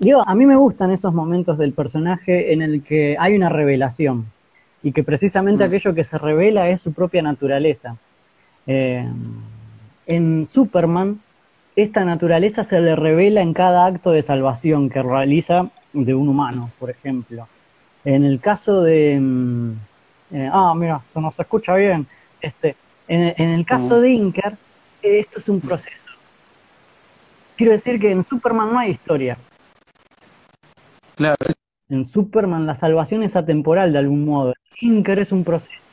Digo, a mí me gustan esos momentos del personaje en el que hay una revelación y que precisamente Mm. aquello que se revela es su propia naturaleza. Eh, en Superman, esta naturaleza se le revela en cada acto de salvación que realiza de un humano, por ejemplo. En el caso de... mm, eh, ah, mira, se nos escucha bien. Este, en, en el caso Mm. de Inker, esto es un proceso. Quiero decir que en Superman no hay historia. En Superman la salvación es atemporal de algún modo. Inker es un proceso.